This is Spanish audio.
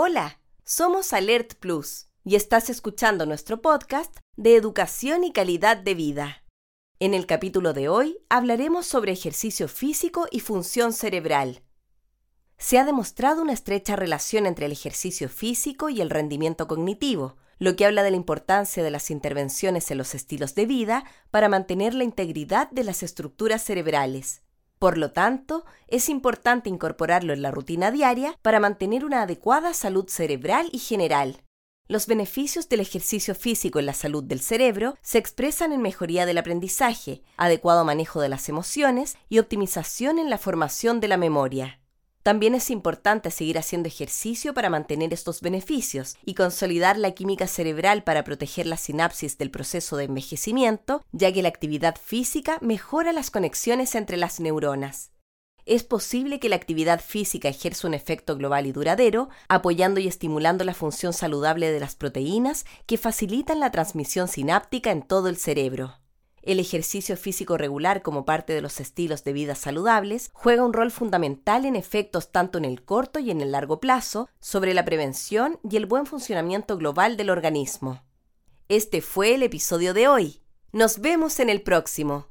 Hola, somos Alert Plus y estás escuchando nuestro podcast de educación y calidad de vida. En el capítulo de hoy hablaremos sobre ejercicio físico y función cerebral. Se ha demostrado una estrecha relación entre el ejercicio físico y el rendimiento cognitivo, lo que habla de la importancia de las intervenciones en los estilos de vida para mantener la integridad de las estructuras cerebrales. Por lo tanto, es importante incorporarlo en la rutina diaria para mantener una adecuada salud cerebral y general. Los beneficios del ejercicio físico en la salud del cerebro se expresan en mejoría del aprendizaje, adecuado manejo de las emociones y optimización en la formación de la memoria. También es importante seguir haciendo ejercicio para mantener estos beneficios y consolidar la química cerebral para proteger la sinapsis del proceso de envejecimiento, ya que la actividad física mejora las conexiones entre las neuronas. Es posible que la actividad física ejerza un efecto global y duradero, apoyando y estimulando la función saludable de las proteínas que facilitan la transmisión sináptica en todo el cerebro. El ejercicio físico regular como parte de los estilos de vida saludables juega un rol fundamental en efectos tanto en el corto y en el largo plazo sobre la prevención y el buen funcionamiento global del organismo. Este fue el episodio de hoy. Nos vemos en el próximo.